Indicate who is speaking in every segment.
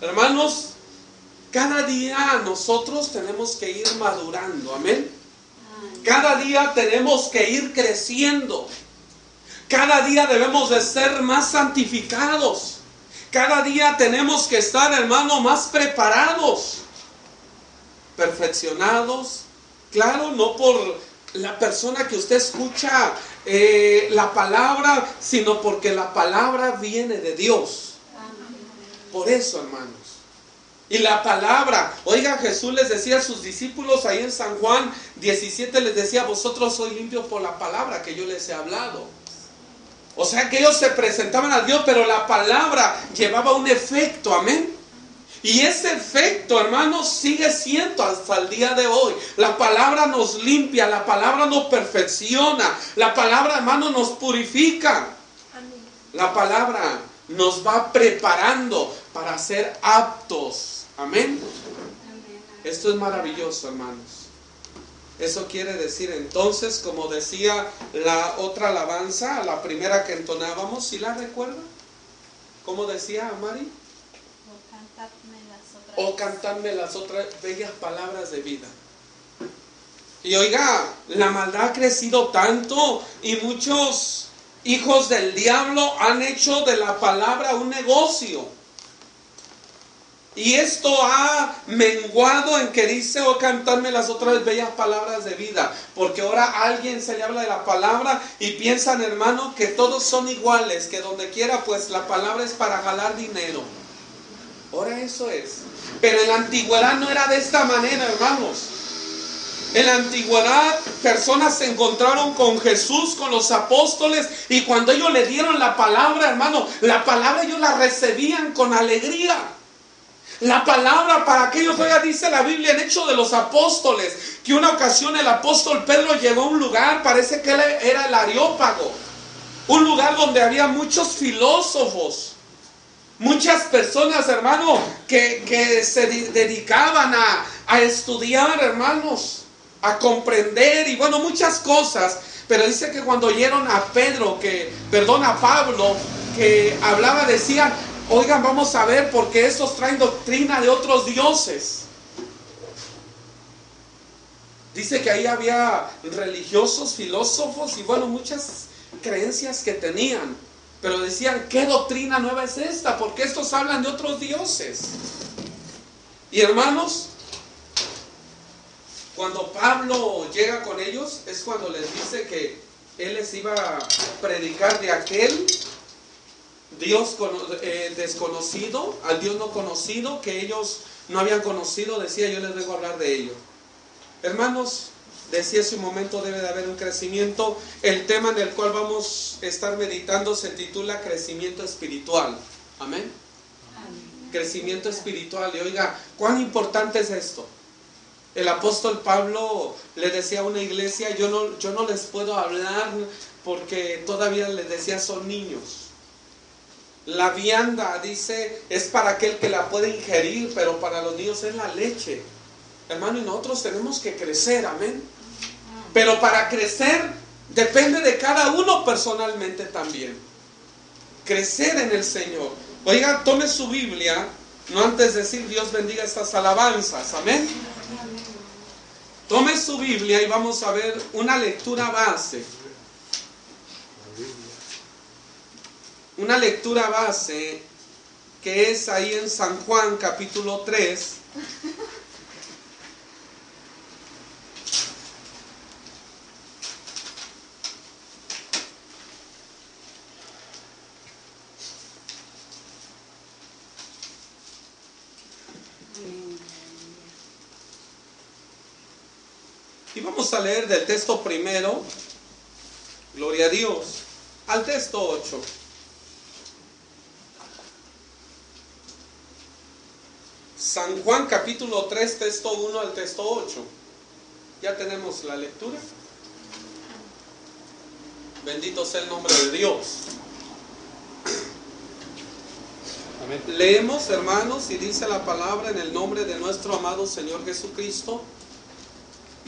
Speaker 1: Hermanos, cada día nosotros tenemos que ir madurando, amén. Cada día tenemos que ir creciendo. Cada día debemos de ser más santificados. Cada día tenemos que estar, hermano, más preparados, perfeccionados. Claro, no por la persona que usted escucha eh, la palabra, sino porque la palabra viene de Dios. Por eso, hermanos. Y la palabra, oiga, Jesús les decía a sus discípulos ahí en San Juan 17, les decía, vosotros sois limpios por la palabra que yo les he hablado. O sea que ellos se presentaban a Dios, pero la palabra llevaba un efecto, amén. Y ese efecto, hermanos, sigue siendo hasta el día de hoy. La palabra nos limpia, la palabra nos perfecciona, la palabra, hermanos, nos purifica. La palabra nos va preparando para ser aptos. Amén. Esto es maravilloso, hermanos. Eso quiere decir entonces, como decía la otra alabanza, la primera que entonábamos, ¿sí la recuerda? ¿Cómo decía Mari? O cantarme las otras bellas palabras de vida. Y oiga, la maldad ha crecido tanto y muchos hijos del diablo han hecho de la palabra un negocio. Y esto ha menguado en que dice, o oh, cantarme las otras bellas palabras de vida. Porque ahora alguien se le habla de la palabra y piensan, hermano, que todos son iguales, que donde quiera, pues la palabra es para ganar dinero. Ahora eso es. Pero en la antigüedad no era de esta manera, hermanos. En la antigüedad personas se encontraron con Jesús, con los apóstoles, y cuando ellos le dieron la palabra, hermano, la palabra ellos la recibían con alegría. La palabra para aquellos, oiga, dice la Biblia en Hecho de los Apóstoles, que una ocasión el apóstol Pedro llegó a un lugar, parece que él era el Areópago, un lugar donde había muchos filósofos, muchas personas, hermano, que, se dedicaban a, a estudiar, hermanos, a comprender y bueno, muchas cosas. Pero dice que cuando oyeron a Pedro, que, perdón, a Pablo, que hablaba, decían, Oigan, vamos a ver porque estos traen doctrina de otros dioses. Dice que ahí había religiosos, filósofos y bueno, muchas creencias que tenían. Pero decían, ¿qué doctrina nueva es esta? Porque estos hablan de otros dioses. Y hermanos, cuando Pablo llega con ellos, es cuando les dice que él les iba a predicar de aquel Dios eh, desconocido, al Dios no conocido, que ellos no habían conocido, decía, yo les vengo a hablar de ello. Hermanos, decía ese momento debe de haber un crecimiento. El tema en el cual vamos a estar meditando se titula crecimiento espiritual. Amén. Crecimiento espiritual. Y oiga, ¿cuán importante es esto? El apóstol Pablo le decía a una iglesia, yo no, yo no les puedo hablar porque todavía les decía son niños. La vianda, dice, es para aquel que la puede ingerir, pero para los niños es la leche. Hermano, y nosotros tenemos que crecer, amén. Pero para crecer depende de cada uno personalmente también. Crecer en el Señor. Oiga, tome su Biblia, no antes de decir Dios bendiga estas alabanzas, amén. Tome su Biblia y vamos a ver una lectura base. una lectura base que es ahí en San Juan capítulo 3. Y a leer del texto primero, gloria a Dios, al texto 8. San Juan capítulo 3, texto 1 al texto 8. Ya tenemos la lectura. Bendito sea el nombre de Dios. Leemos, hermanos, y dice la palabra en el nombre de nuestro amado Señor Jesucristo.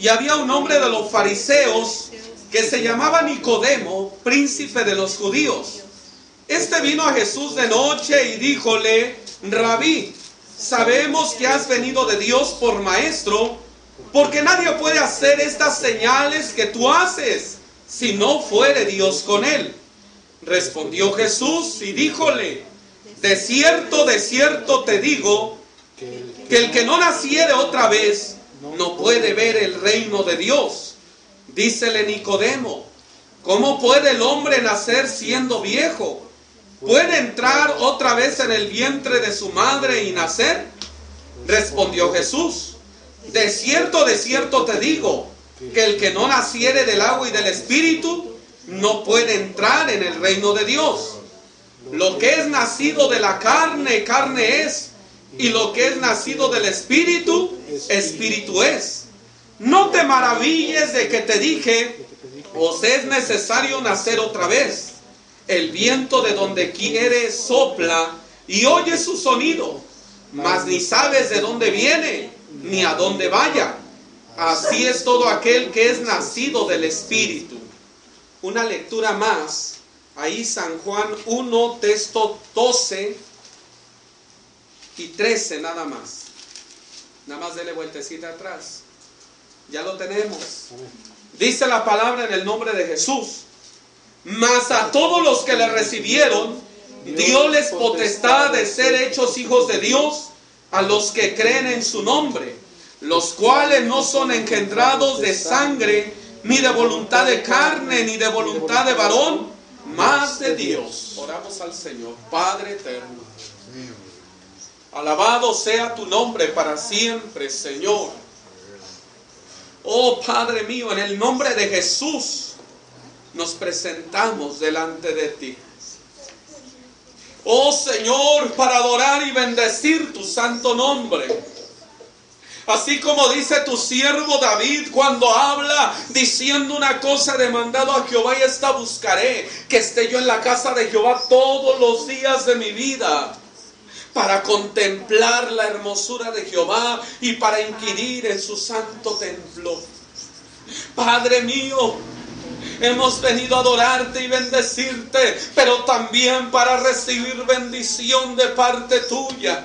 Speaker 1: Y había un hombre de los fariseos que se llamaba Nicodemo, príncipe de los judíos. Este vino a Jesús de noche y díjole, Rabí, sabemos que has venido de Dios por maestro, porque nadie puede hacer estas señales que tú haces si no fuere Dios con él. Respondió Jesús y díjole, de cierto, de cierto te digo, que el que no naciere otra vez no puede ver el reino de Dios. Dícele Nicodemo, ¿cómo puede el hombre nacer siendo viejo? ¿Puede entrar otra vez en el vientre de su madre y nacer? Respondió Jesús, de cierto, de cierto te digo, que el que no naciere del agua y del espíritu no puede entrar en el reino de Dios. Lo que es nacido de la carne, carne es, y lo que es nacido del espíritu, espíritu es. No te maravilles de que te dije, os es necesario nacer otra vez. El viento de donde quiere sopla y oye su sonido, mas ni sabes de dónde viene ni a dónde vaya. Así es todo aquel que es nacido del Espíritu. Una lectura más. Ahí San Juan 1, texto 12 y 13 nada más. Nada más dele vueltecita atrás. Ya lo tenemos. Dice la palabra en el nombre de Jesús. Mas a todos los que le recibieron, les potestad de ser hechos hijos de Dios, a los que creen en su nombre, los cuales no son engendrados de sangre, ni de voluntad de carne, ni de voluntad de varón, más de Dios. Oramos al Señor, Padre eterno. Alabado sea tu nombre para siempre, Señor. Oh Padre mío, en el nombre de Jesús nos presentamos delante de ti. Oh Señor, para adorar y bendecir tu santo nombre. Así como dice tu siervo David cuando habla diciendo una cosa demandado a Jehová y esta buscaré, que esté yo en la casa de Jehová todos los días de mi vida para contemplar la hermosura de Jehová y para inquirir en su santo templo. Padre mío, hemos venido a adorarte y bendecirte, pero también para recibir bendición de parte tuya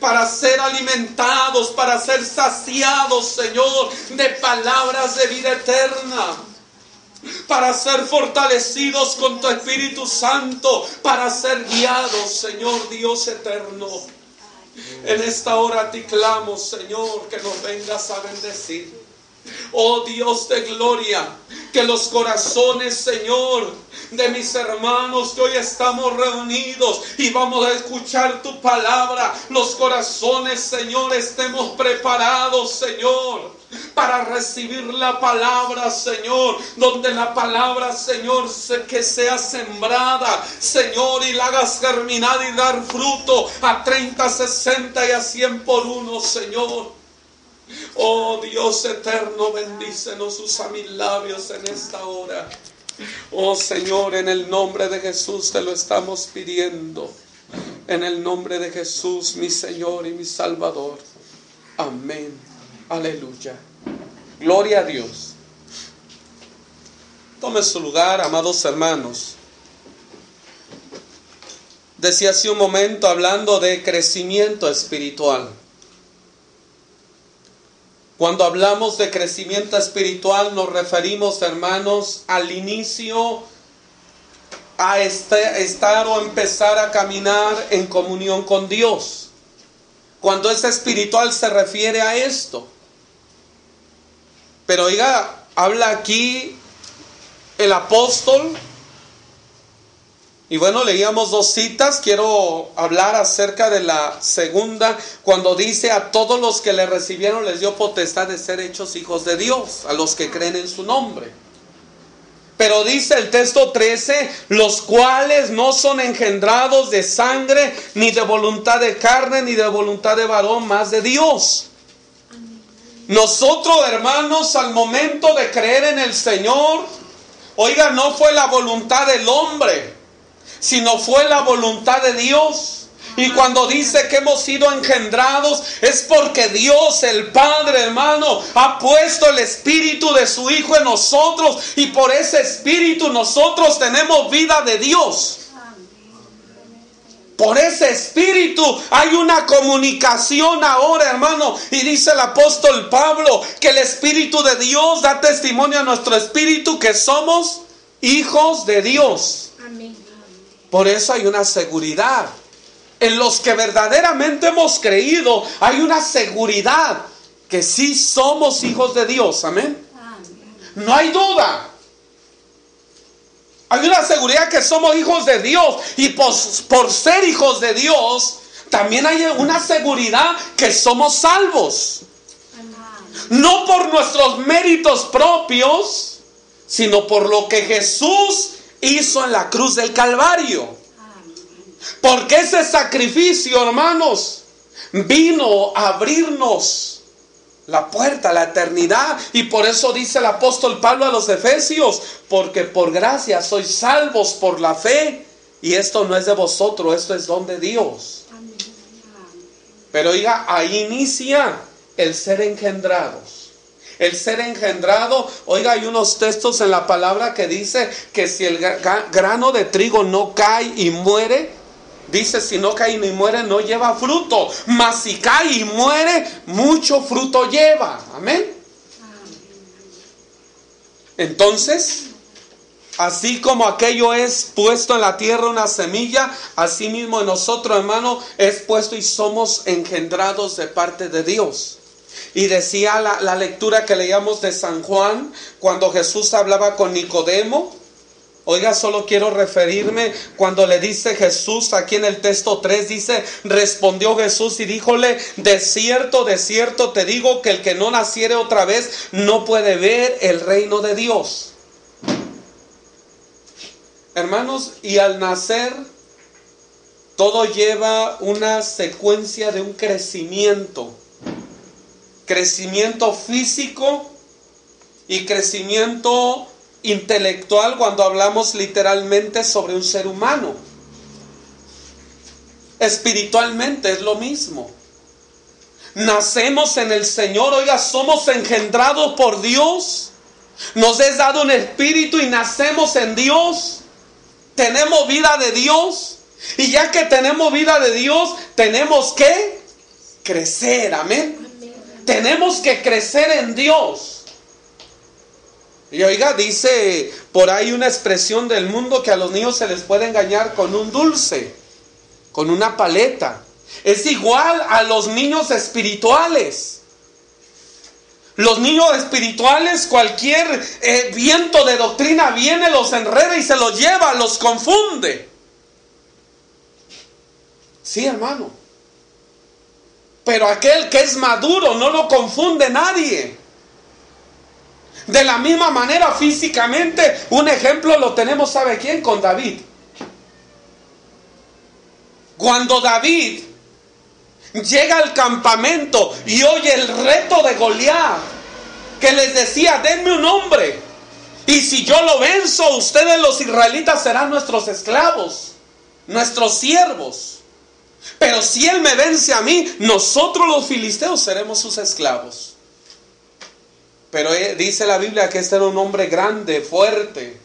Speaker 1: para ser alimentados, para ser saciados, Señor, de palabras de vida eterna. Para ser fortalecidos con tu Espíritu Santo, para ser guiados, Señor Dios eterno. En esta hora te clamo, Señor, que nos vengas a bendecir. Oh Dios de gloria, que los corazones, Señor, de mis hermanos que hoy estamos reunidos y vamos a escuchar tu palabra, los corazones, Señor, estemos preparados, Señor para recibir la palabra, Señor, donde la palabra, Señor, que sea sembrada, Señor, y la hagas germinar y dar fruto a 30, 60 y a 100 por uno, Señor. Oh Dios eterno, bendícenos, usa mis labios en esta hora. Oh Señor, en el nombre de Jesús te lo estamos pidiendo. En el nombre de Jesús, mi Señor y mi Salvador. Amén. Aleluya. Gloria a Dios. Tome su lugar, amados hermanos. Decía hace un momento hablando de crecimiento espiritual. Cuando hablamos de crecimiento espiritual nos referimos, hermanos, al inicio a este, estar o empezar a caminar en comunión con Dios. Cuando es espiritual se refiere a esto. Pero oiga, habla aquí el apóstol y bueno, leíamos dos citas. Quiero hablar acerca de la segunda, cuando dice a todos los que le recibieron les dio potestad de ser hechos hijos de Dios, a los que creen en su nombre. Pero dice el texto 13, los cuales no son engendrados de sangre, ni de voluntad de carne, ni de voluntad de varón, más de Dios. Nosotros, hermanos, al momento de creer en el Señor, oiga, no fue la voluntad del hombre, sino fue la voluntad de Dios. Y cuando dice que hemos sido engendrados, es porque Dios, el Padre, hermano, ha puesto el Espíritu de su Hijo en nosotros. Y por ese Espíritu nosotros tenemos vida de Dios. Por ese espíritu hay una comunicación ahora, hermano. Y dice el apóstol Pablo que el espíritu de Dios da testimonio a nuestro espíritu que somos hijos de Dios. Por eso hay una seguridad en los que verdaderamente hemos creído, hay una seguridad que sí somos hijos de Dios. Amén. No hay duda. Hay una seguridad que somos hijos de Dios. Y por, ser hijos de Dios, también hay una seguridad que somos salvos. No por nuestros méritos propios, sino por lo que Jesús hizo en la cruz del Calvario. Porque ese sacrificio, hermanos, vino a abrirnos la puerta la eternidad. Y por eso dice el apóstol Pablo a los Efesios, porque por gracia sois salvos por la fe. Y esto no es de vosotros, esto es don de Dios. Pero oiga, ahí inicia el ser engendrados. El ser engendrado, oiga, hay unos textos en la palabra que dice que si el grano de trigo no cae y muere, Dice, si no cae ni muere, no lleva fruto. Mas si cae y muere, mucho fruto lleva. Amén. Entonces, así como aquello es puesto en la tierra una semilla, así mismo en nosotros, hermano, es puesto y somos engendrados de parte de Dios. Y decía la, la lectura que leíamos de San Juan, cuando Jesús hablaba con Nicodemo, Oiga, solo quiero referirme cuando le dice Jesús, aquí en el texto 3 dice, respondió Jesús y díjole, de cierto, de cierto te digo que el que no naciere otra vez no puede ver el reino de Dios. Hermanos, y al nacer todo lleva una secuencia de un crecimiento, crecimiento físico y crecimiento intelectual cuando hablamos literalmente sobre un ser humano. Espiritualmente es lo mismo. Nacemos en el Señor, oiga, somos engendrados por Dios. Nos es dado un espíritu y nacemos en Dios. Tenemos vida de Dios. Y ya que tenemos vida de Dios, tenemos que crecer, amén. Tenemos que crecer en Dios. Y oiga, dice por ahí una expresión del mundo que a los niños se les puede engañar con un dulce, con una paleta. Es igual a los niños espirituales. Los niños espirituales, cualquier eh, viento de doctrina viene, los enreda y se los lleva, los confunde. Sí, hermano. Pero aquel que es maduro no lo confunde nadie. De la misma manera físicamente, un ejemplo lo tenemos, ¿sabe quién? Con David. Cuando David llega al campamento y oye el reto de Goliat, que les decía, denme un hombre, y si yo lo venzo, ustedes los israelitas serán nuestros esclavos, nuestros siervos. Pero si él me vence a mí, nosotros los filisteos seremos sus esclavos. Pero eh, dice la Biblia que este era un hombre grande, fuerte.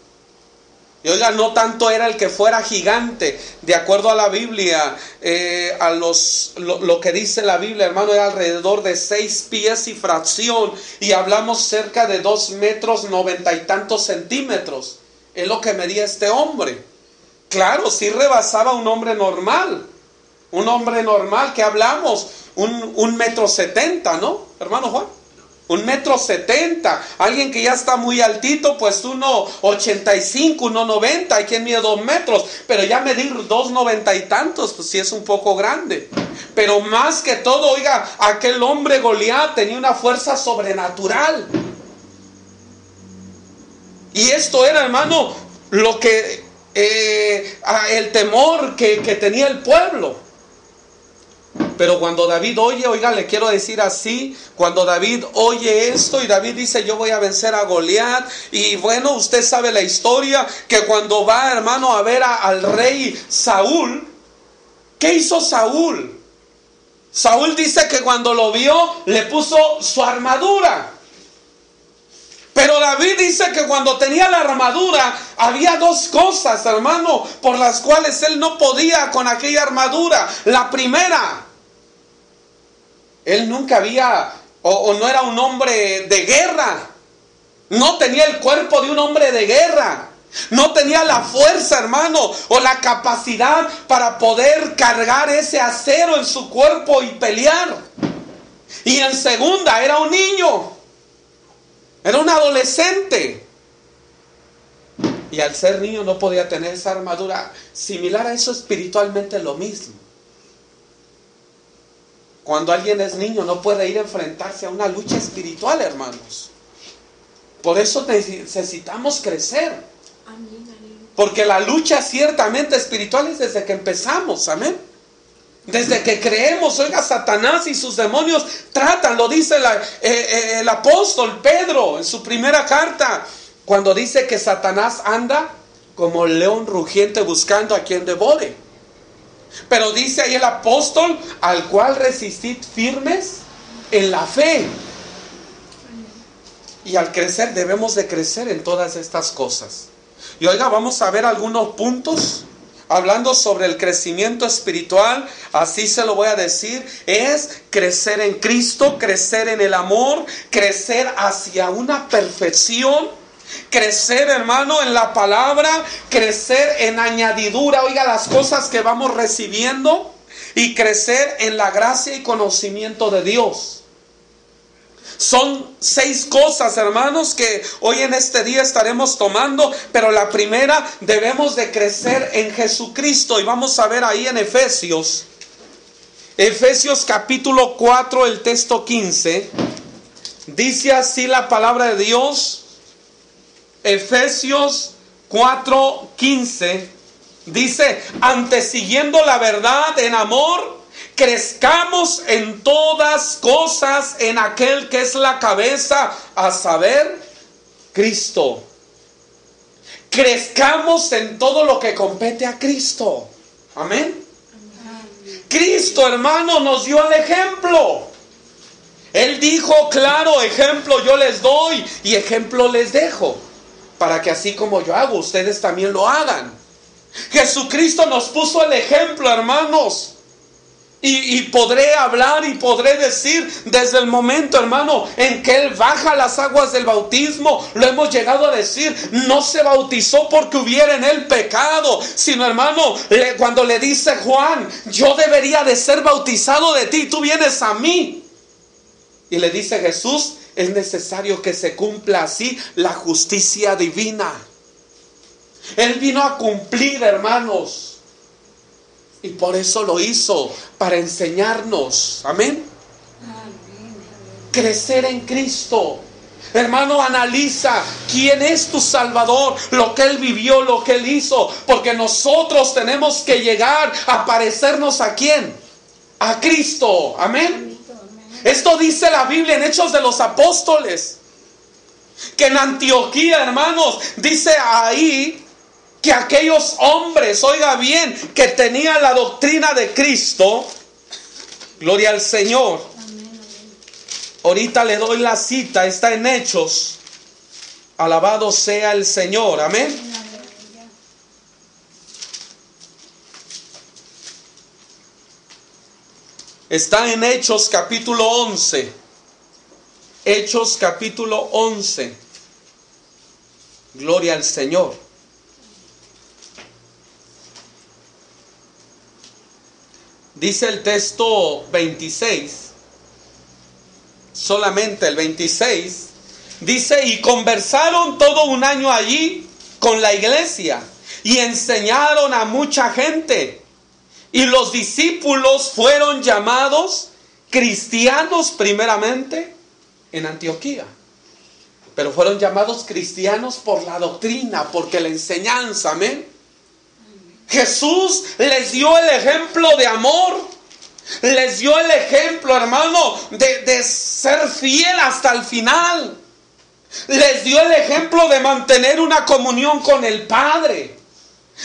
Speaker 1: Y oiga, no tanto era el que fuera gigante, de acuerdo a la Biblia, eh, a los, lo, que dice la Biblia, hermano, era alrededor de seis pies y fracción, y hablamos cerca de dos metros noventa y tantos centímetros. Es lo que medía este hombre. Claro, sí rebasaba un hombre normal, un hombre normal que hablamos, un, un metro setenta, ¿no, hermano Juan? Un metro setenta. Alguien que ya está muy altito, pues uno ochenta y cinco, uno noventa. Hay quien mide dos metros. Pero ya medir dos noventa y tantos, pues sí es un poco grande. Pero más que todo, oiga, aquel hombre Goliat tenía una fuerza sobrenatural. Y esto era, hermano, lo que eh, el temor que, que tenía el pueblo. Pero cuando David oye, oiga, le quiero decir así, cuando David oye esto y David dice, yo voy a vencer a Goliat, y bueno, usted sabe la historia, que cuando va, hermano, a ver al rey Saúl, ¿qué hizo Saúl? Saúl dice que cuando lo vio, le puso su armadura. Pero David dice que cuando tenía la armadura había dos cosas, hermano, por las cuales él no podía con aquella armadura. La primera, él nunca había o, no era un hombre de guerra. No tenía el cuerpo de un hombre de guerra. No tenía la fuerza, hermano, o la capacidad para poder cargar ese acero en su cuerpo y pelear. Y en segunda, era un niño. Era un adolescente. Y al ser niño no podía tener esa armadura. Similar a eso espiritualmente lo mismo. Cuando alguien es niño no puede ir a enfrentarse a una lucha espiritual, hermanos. Por eso necesitamos crecer. Porque la lucha ciertamente espiritual es desde que empezamos, amén. Desde que creemos, oiga, Satanás y sus demonios tratan, lo dice eh, eh, el apóstol Pedro en su primera carta, cuando dice que Satanás anda como león rugiente buscando a quien devore. Pero dice ahí el apóstol, al cual resistid firmes en la fe. Y al crecer debemos de crecer en todas estas cosas. Y oiga, vamos a ver algunos puntos hablando sobre el crecimiento espiritual, así se lo voy a decir, es crecer en Cristo, crecer en el amor, crecer hacia una perfección. Crecer, hermano, en la palabra, crecer en añadidura, oiga las cosas que vamos recibiendo y crecer en la gracia y conocimiento de Dios. Son seis cosas, hermanos, que hoy en este día estaremos tomando, pero la primera debemos de crecer en Jesucristo y vamos a ver ahí en Efesios. Efesios capítulo 4, el texto 15. Dice así la palabra de Dios. Efesios 4, 15. Dice, antesiguiendo la verdad en amor, crezcamos en todas cosas en aquel que es la cabeza, a saber, Cristo. Crezcamos en todo lo que compete a Cristo. Amén. Cristo, hermano, nos dio el ejemplo. Él dijo, claro, ejemplo yo les doy y ejemplo les dejo, para que así como yo hago, ustedes también lo hagan. Jesucristo nos puso el ejemplo, hermanos. Y, podré hablar y podré decir desde el momento, hermano, en que Él baja las aguas del bautismo, lo hemos llegado a decir, no se bautizó porque hubiera en Él pecado, sino, hermano, cuando le dice Juan, yo debería de ser bautizado de ti, tú vienes a mí. Y le dice Jesús, es necesario que se cumpla así la justicia divina. Él vino a cumplir, hermanos y por eso lo hizo, para enseñarnos. Amén. Crecer en Cristo. Hermano, analiza quién es tu Salvador, lo que Él vivió, lo que Él hizo, porque nosotros tenemos que llegar a parecernos a quién? A Cristo. Amén. Esto dice la Biblia en Hechos de los Apóstoles. Que en Antioquía, hermanos, dice ahí que aquellos hombres, oiga bien, que tenían la doctrina de Cristo, gloria al Señor. Ahorita le doy la cita, está en Hechos. Alabado sea el Señor, amén. Está en Hechos capítulo 11. Hechos capítulo 11. Gloria al Señor. Dice el texto 26, solamente el 26, dice, y conversaron todo un año allí con la iglesia y enseñaron a mucha gente. Y los discípulos fueron llamados cristianos primeramente en Antioquía. Pero fueron llamados cristianos por la doctrina, porque la enseñanza, amén. Jesús les dio el ejemplo de amor. Les dio el ejemplo, hermano, de, de ser fiel hasta el final. Les dio el ejemplo de mantener una comunión con el Padre.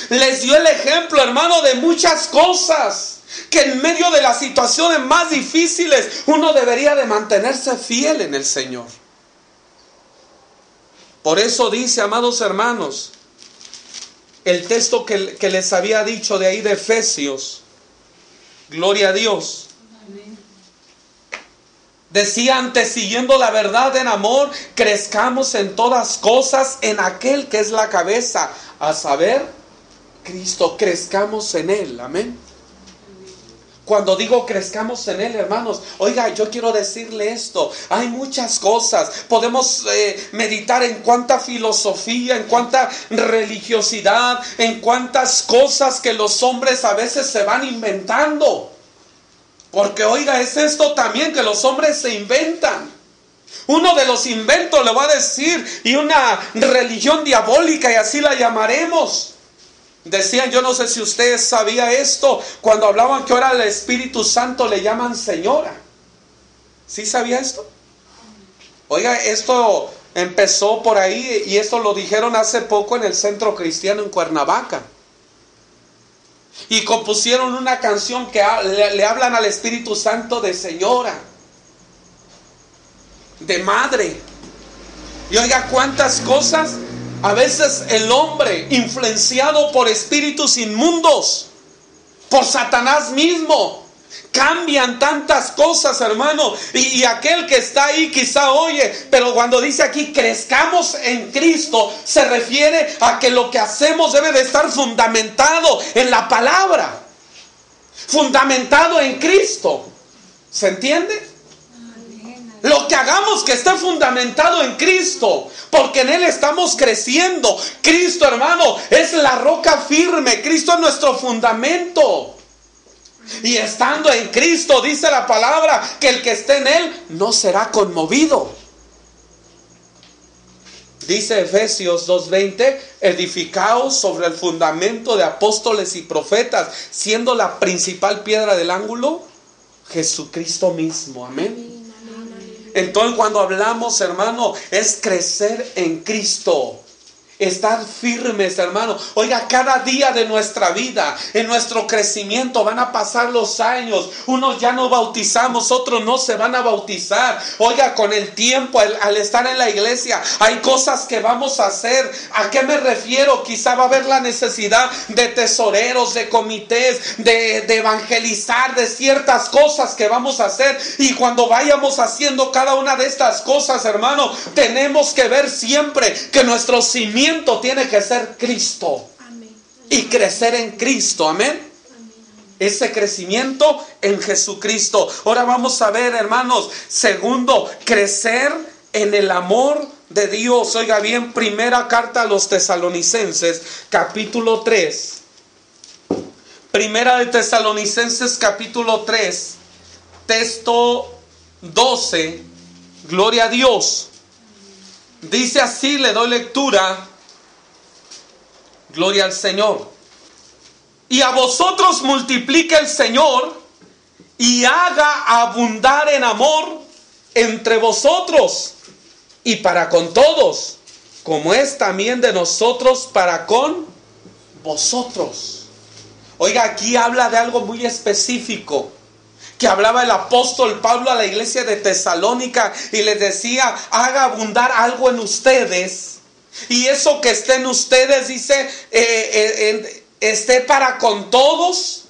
Speaker 1: Les dio el ejemplo, hermano, de muchas cosas que en medio de las situaciones más difíciles uno debería de mantenerse fiel en el Señor. Por eso dice, amados hermanos, el texto que, que les había dicho de ahí de Efesios, gloria a Dios. Decía antes, siguiendo la verdad en amor, crezcamos en todas cosas en aquel que es la cabeza, a saber, Cristo, crezcamos en Él, amén. Cuando digo crezcamos en Él, hermanos, oiga, yo quiero decirle esto. Hay muchas cosas. Podemos eh, meditar en cuánta filosofía, en cuánta religiosidad, en cuántas cosas que los hombres a veces se van inventando. Porque, oiga, es esto también que los hombres se inventan. Uno de los inventos, le voy a decir, y una religión diabólica, y así la llamaremos Decían, yo no sé si usted sabía esto, cuando hablaban que ahora al Espíritu Santo le llaman señora. ¿Sí sabía esto? Oiga, esto empezó por ahí y esto lo dijeron hace poco en el Centro Cristiano en Cuernavaca. Y compusieron una canción que le hablan al Espíritu Santo de señora, de madre. Y oiga, cuántas cosas a veces el hombre, influenciado por espíritus inmundos, por Satanás mismo, cambian tantas cosas, hermano. Y, aquel que está ahí quizá oye, pero cuando dice aquí crezcamos en Cristo, se refiere a que lo que hacemos debe de estar fundamentado en la palabra, fundamentado en Cristo. ¿Se entiende? Que hagamos que esté fundamentado en Cristo, porque en Él estamos creciendo. Cristo, hermano, es la roca firme. Cristo es nuestro fundamento. Y estando en Cristo, dice la palabra, que el que esté en Él no será conmovido. Dice Efesios 2.20, edificaos sobre el fundamento de apóstoles y profetas, siendo la principal piedra del ángulo Jesucristo mismo. Amén. Entonces cuando hablamos, hermano, es crecer en Cristo. Estar firmes, hermano. Oiga, cada día de nuestra vida, en nuestro crecimiento, van a pasar los años. Unos ya no bautizamos, otros no se van a bautizar. Oiga, con el tiempo, al, estar en la iglesia, hay cosas que vamos a hacer. ¿A qué me refiero? Quizá va a haber la necesidad de tesoreros, de comités, de, evangelizar, de ciertas cosas que vamos a hacer. Y cuando vayamos haciendo cada una de estas cosas, hermano, tenemos que ver siempre que nuestro tiene que ser Cristo. Y crecer en Cristo. Amén. Ese crecimiento en Jesucristo. Ahora vamos a ver, hermanos. Segundo, crecer en el amor de Dios. Oiga bien, primera carta a los tesalonicenses, capítulo 3. Primera de Tesalonicenses, capítulo 3, texto 12. Gloria a Dios. Dice así, le doy lectura. Gloria al Señor. Y a vosotros multiplique el Señor y haga abundar en amor entre vosotros y para con todos, como es también de nosotros para con vosotros. Oiga, aquí habla de algo muy específico que hablaba el apóstol Pablo a la iglesia de Tesalónica y les decía, haga abundar algo en ustedes y eso que esté en ustedes, dice, eh, eh, esté para con todos,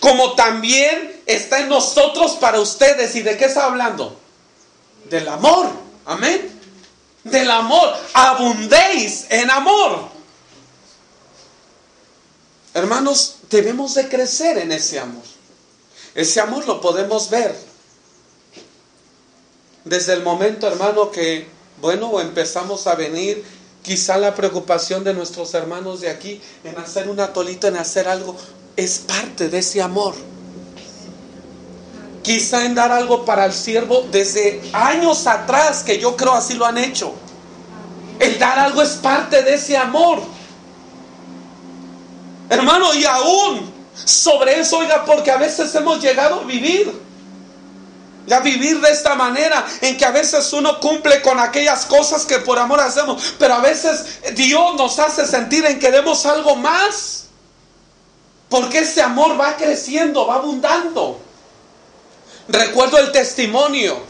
Speaker 1: como también está en nosotros para ustedes. ¿Y de qué está hablando? Del amor. Amén. Del amor. Abundéis en amor. Hermanos, debemos de crecer en ese amor. Ese amor lo podemos ver desde el momento, hermano, que, bueno, empezamos a venir Quizá la preocupación de nuestros hermanos de aquí en hacer un atolito, en hacer algo, es parte de ese amor. Quizá en dar algo para el siervo desde años atrás, que yo creo así lo han hecho. El dar algo es parte de ese amor. Hermano, y aún sobre eso, oiga, porque a veces hemos llegado a vivir. A vivir de esta manera, en que a veces uno cumple con aquellas cosas que por amor hacemos, pero a veces Dios nos hace sentir en que demos algo más. Porque ese amor va creciendo, va abundando. Recuerdo el testimonio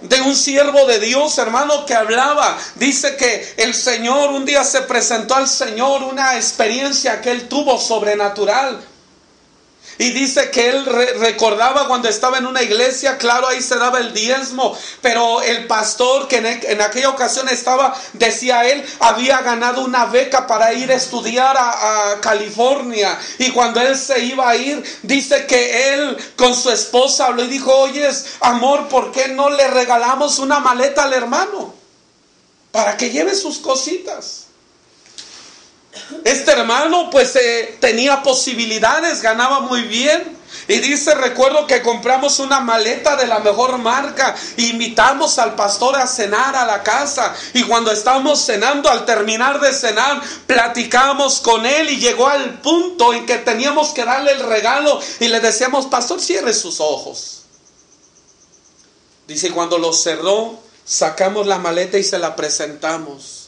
Speaker 1: de un siervo de Dios, hermano, que hablaba. Dice que el Señor un día se presentó al Señor una experiencia que él tuvo sobrenatural. Y dice que él recordaba cuando estaba en una iglesia, claro, ahí se daba el diezmo, pero el pastor que e, en, aquella ocasión estaba, decía él, había ganado una beca para ir a estudiar a, a, California. Y cuando él se iba a ir, dice que él con su esposa habló y dijo, oyes, amor, ¿por qué no le regalamos una maleta al hermano? Para que lleve sus cositas. Este hermano pues eh, tenía posibilidades, ganaba muy bien. Y dice, recuerdo que compramos una maleta de la mejor marca, invitamos al pastor a cenar a la casa y cuando estábamos cenando, al terminar de cenar, platicamos con él y llegó al punto en que teníamos que darle el regalo y le decíamos, pastor, cierre sus ojos. Dice, cuando lo cerró, sacamos la maleta y se la presentamos.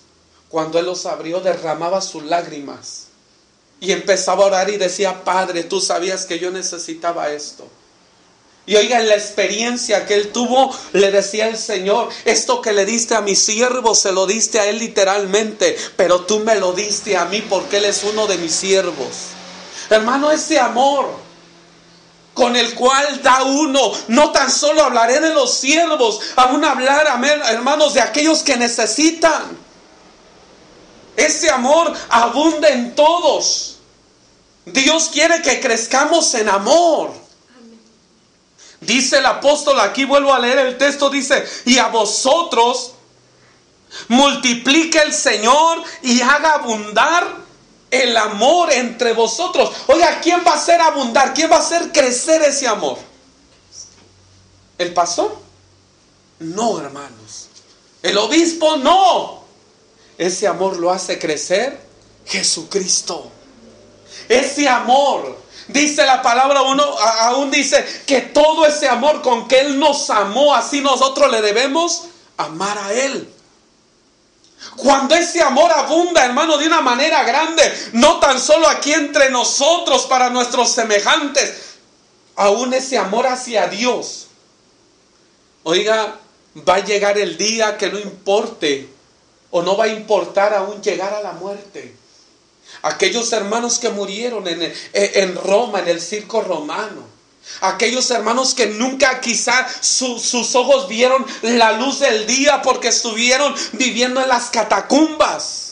Speaker 1: Cuando él los abrió, derramaba sus lágrimas. Y empezaba a orar y decía, Padre, tú sabías que yo necesitaba esto. Y oiga, en la experiencia que él tuvo, le decía el Señor, esto que le diste a mi siervo, se lo diste a él literalmente, pero tú me lo diste a mí porque él es uno de mis siervos. Hermano, ese amor con el cual da uno, no tan solo hablaré de los siervos, aún hablar, hermanos, de aquellos que necesitan. Ese amor abunda en todos. Dios quiere que crezcamos en amor. Dice el apóstol, aquí vuelvo a leer el texto, dice, y a vosotros multiplique el Señor y haga abundar el amor entre vosotros. Oiga, ¿quién va a hacer abundar? ¿Quién va a hacer crecer ese amor? ¿El pastor? No, hermanos. El obispo no. Ese amor lo hace crecer Jesucristo. Ese amor, dice la palabra uno, aún dice que todo ese amor con que Él nos amó, así nosotros le debemos amar a Él. Cuando ese amor abunda, hermano, de una manera grande, no tan solo aquí entre nosotros, para nuestros semejantes, aún ese amor hacia Dios. Oiga, va a llegar el día que no importe o no va a importar aún llegar a la muerte. Aquellos hermanos que murieron en, eh, en Roma, en el circo romano. Aquellos hermanos que nunca quizá sus ojos vieron la luz del día porque estuvieron viviendo en las catacumbas.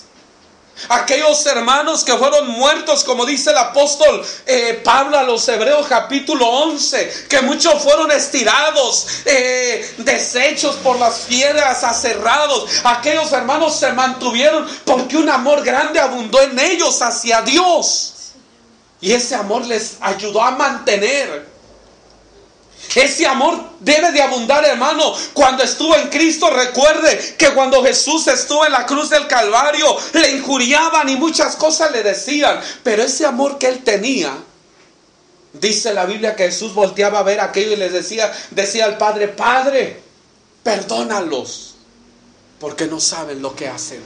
Speaker 1: Aquellos hermanos que fueron muertos, como dice el apóstol eh, Pablo a los Hebreos capítulo 11, que muchos fueron estirados, eh, deshechos por las piedras, aserrados. Aquellos hermanos se mantuvieron porque un amor grande abundó en ellos hacia Dios. Y ese amor les ayudó a mantener ese amor debe de abundar, hermano. Cuando estuvo en Cristo, recuerde que cuando Jesús estuvo en la cruz del Calvario, le injuriaban y muchas cosas le decían. Pero ese amor que él tenía, dice la Biblia que Jesús volteaba a ver aquello y les decía, decía al Padre, Padre, perdónalos, porque no saben lo que hacen.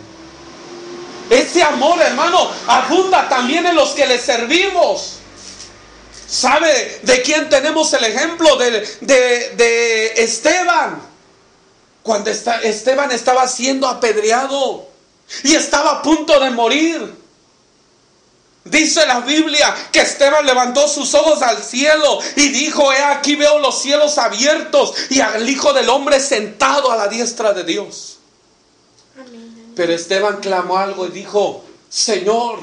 Speaker 1: Ese amor, hermano, abunda también en los que le servimos. ¿Sabe de quién tenemos el ejemplo? De, Esteban. Cuando Esteban estaba siendo apedreado y estaba a punto de morir. Dice la Biblia que Esteban levantó sus ojos al cielo y dijo, he aquí veo los cielos abiertos y al Hijo del Hombre sentado a la diestra de Dios. Pero Esteban clamó algo y dijo, Señor,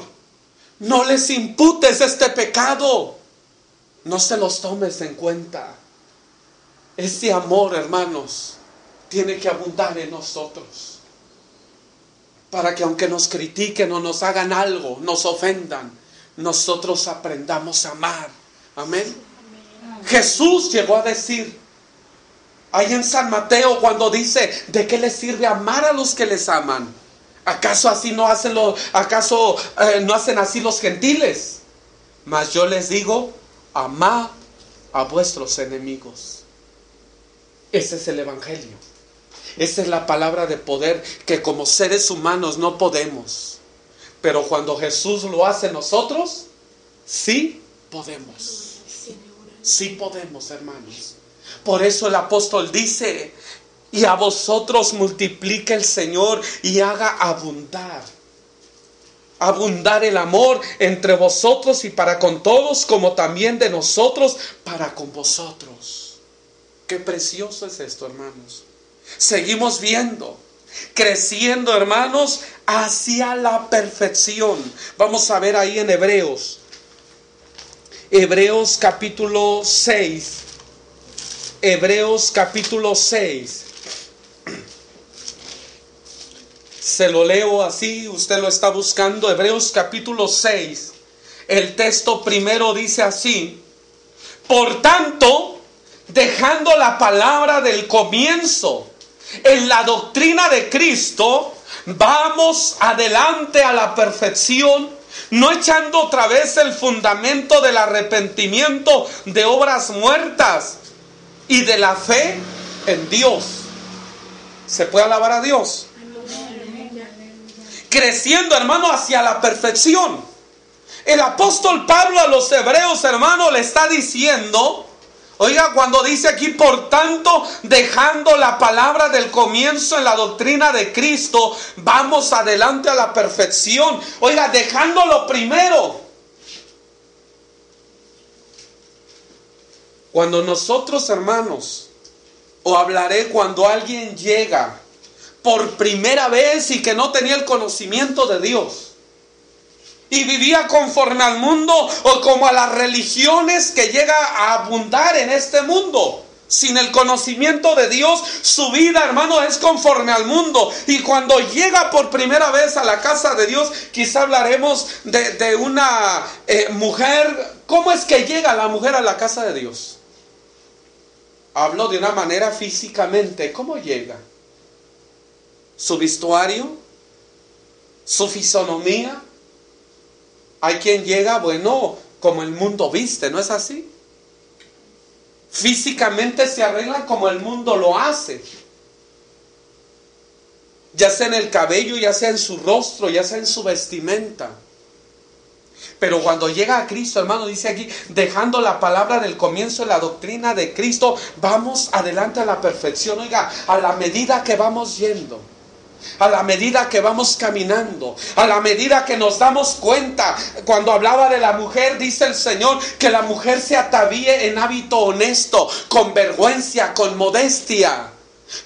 Speaker 1: no les imputes este pecado. No se los tomes en cuenta. Ese amor, hermanos, tiene que abundar en nosotros. Para que aunque nos critiquen o nos hagan algo, nos ofendan, nosotros aprendamos a amar. Amén. Jesús llegó a decir, Ahí en San Mateo cuando dice, ¿de qué les sirve amar a los que les aman? ¿Acaso así no hacen los, acaso eh, no hacen así los gentiles? Mas yo les digo, amad a vuestros enemigos. Ese es el evangelio. Esa es la palabra de poder que como seres humanos no podemos. Pero cuando Jesús lo hace nosotros, sí podemos. Sí podemos, hermanos. Por eso el apóstol dice, y a vosotros multiplique el Señor y haga abundar. Abundar el amor entre vosotros y para con todos, como también de nosotros para con vosotros. Qué precioso es esto, hermanos. Seguimos viendo, creciendo, hermanos, hacia la perfección. Vamos a ver ahí en Hebreos. Hebreos capítulo 6. Hebreos capítulo 6. Se lo leo así, usted lo está buscando, Hebreos capítulo 6. El texto primero dice así, por tanto, dejando la palabra del comienzo en la doctrina de Cristo, vamos adelante a la perfección, no echando otra vez el fundamento del arrepentimiento de obras muertas y de la fe en Dios. ¿Se puede alabar a Dios? Creciendo, hermano, hacia la perfección. El apóstol Pablo a los hebreos, hermano, le está diciendo, oiga, cuando dice aquí, por tanto, dejando la palabra del comienzo en la doctrina de Cristo, vamos adelante a la perfección. Oiga, dejándolo primero. Cuando nosotros, hermanos, o hablaré cuando alguien llega por primera vez y que no tenía el conocimiento de Dios. Y vivía conforme al mundo o como a las religiones que llega a abundar en este mundo. Sin el conocimiento de Dios, su vida, hermano, es conforme al mundo. Y cuando llega por primera vez a la casa de Dios, quizá hablaremos de, una eh, mujer. ¿Cómo es que llega la mujer a la casa de Dios? Hablo de una manera físicamente. ¿Cómo llega? Su vestuario, su fisonomía. Hay quien llega, bueno, como el mundo viste, ¿no es así? Físicamente se arregla como el mundo lo hace. Ya sea en el cabello, ya sea en su rostro, ya sea en su vestimenta. Pero cuando llega a Cristo, hermano, dice aquí, dejando la palabra del comienzo de la doctrina de Cristo, vamos adelante a la perfección. Oiga, a la medida que vamos yendo a la medida que vamos caminando, a la medida que nos damos cuenta, cuando hablaba de la mujer, dice el Señor, que la mujer se atavíe en hábito honesto, con vergüenza, con modestia,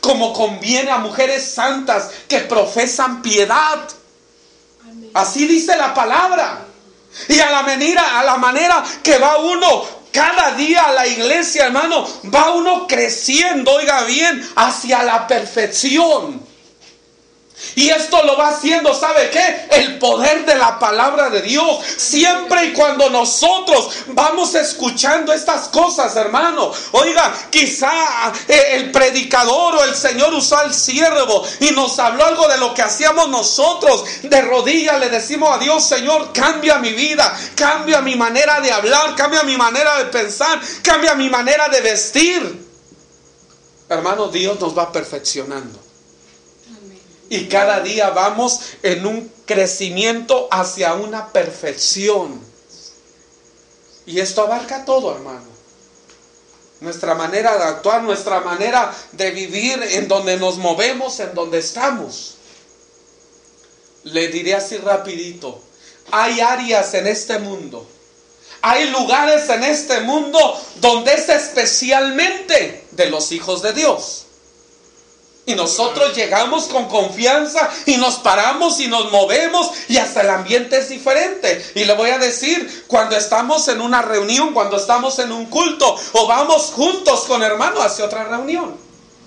Speaker 1: como conviene a mujeres santas que profesan piedad. Así dice la palabra. Y a la manera, a la manera que va uno cada día a la iglesia, hermano, va uno creciendo, oiga bien, hacia la perfección. Y esto lo va haciendo, ¿sabe qué? El poder de la palabra de Dios. Siempre y cuando nosotros vamos escuchando estas cosas, hermano. Oiga, quizá eh, el predicador o el Señor usó al siervo y nos habló algo de lo que hacíamos nosotros. De rodillas le decimos a Dios, Señor, cambia mi vida, cambia mi manera de hablar, cambia mi manera de pensar, cambia mi manera de vestir. Hermano, Dios nos va perfeccionando. Y cada día vamos en un crecimiento hacia una perfección. Y esto abarca todo, hermano. Nuestra manera de actuar, nuestra manera de vivir, en donde nos movemos, en donde estamos. Le diré así rapidito. Hay áreas en este mundo. Hay lugares en este mundo donde es especialmente de los hijos de Dios. Y nosotros llegamos con confianza y nos paramos y nos movemos y hasta el ambiente es diferente. Y le voy a decir, cuando estamos en una reunión, cuando estamos en un culto o vamos juntos con hermano hacia otra reunión.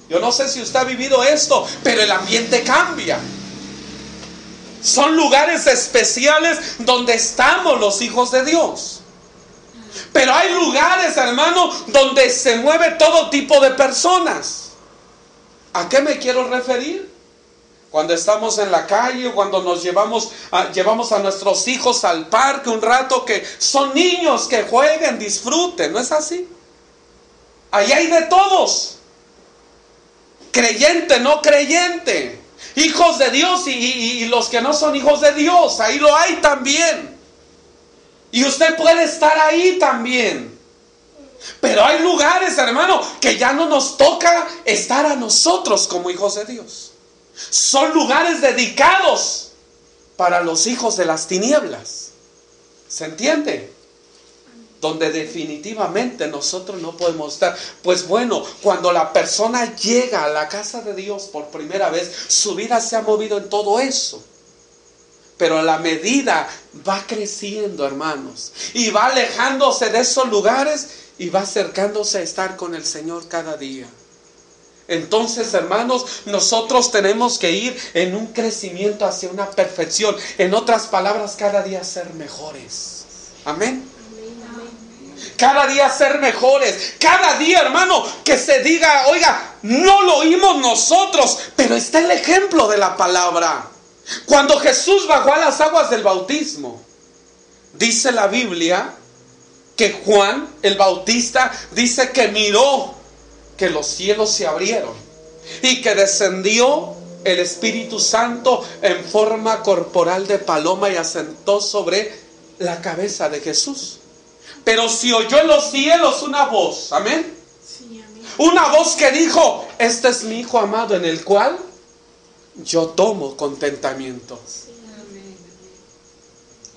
Speaker 1: Yo no sé si usted ha vivido esto, pero el ambiente cambia. Son lugares especiales donde estamos los hijos de Dios. Pero hay lugares, hermano, donde se mueve todo tipo de personas. ¿A qué me quiero referir? Cuando estamos en la calle, cuando nos llevamos a, llevamos a nuestros hijos al parque un rato, que son niños que jueguen, disfruten, ¿no es así? Ahí hay de todos. Creyente, no creyente. Hijos de Dios y, y los que no son hijos de Dios. Ahí lo hay también. Y usted puede estar ahí también. Pero hay lugares, hermano, que ya no nos toca estar a nosotros como hijos de Dios. Son lugares dedicados para los hijos de las tinieblas. ¿Se entiende? Donde definitivamente nosotros no podemos estar. Pues bueno, cuando la persona llega a la casa de Dios por primera vez, su vida se ha movido en todo eso. Pero la medida va creciendo, hermanos, y va alejándose de esos lugares y va acercándose a estar con el Señor cada día. Entonces, hermanos, nosotros tenemos que ir en un crecimiento hacia una perfección. En otras palabras, cada día ser mejores. Amén. Cada día ser mejores. Cada día, hermano, que se diga, oiga, no lo oímos nosotros, pero está el ejemplo de la palabra. Cuando Jesús bajó a las aguas del bautismo, dice la Biblia que Juan el Bautista dice que miró que los cielos se abrieron y que descendió el Espíritu Santo en forma corporal de paloma y asentó sobre la cabeza de Jesús. Pero si oyó en los cielos una voz, amén. Una voz que dijo, este es mi Hijo amado en el cual yo tomo contentamiento.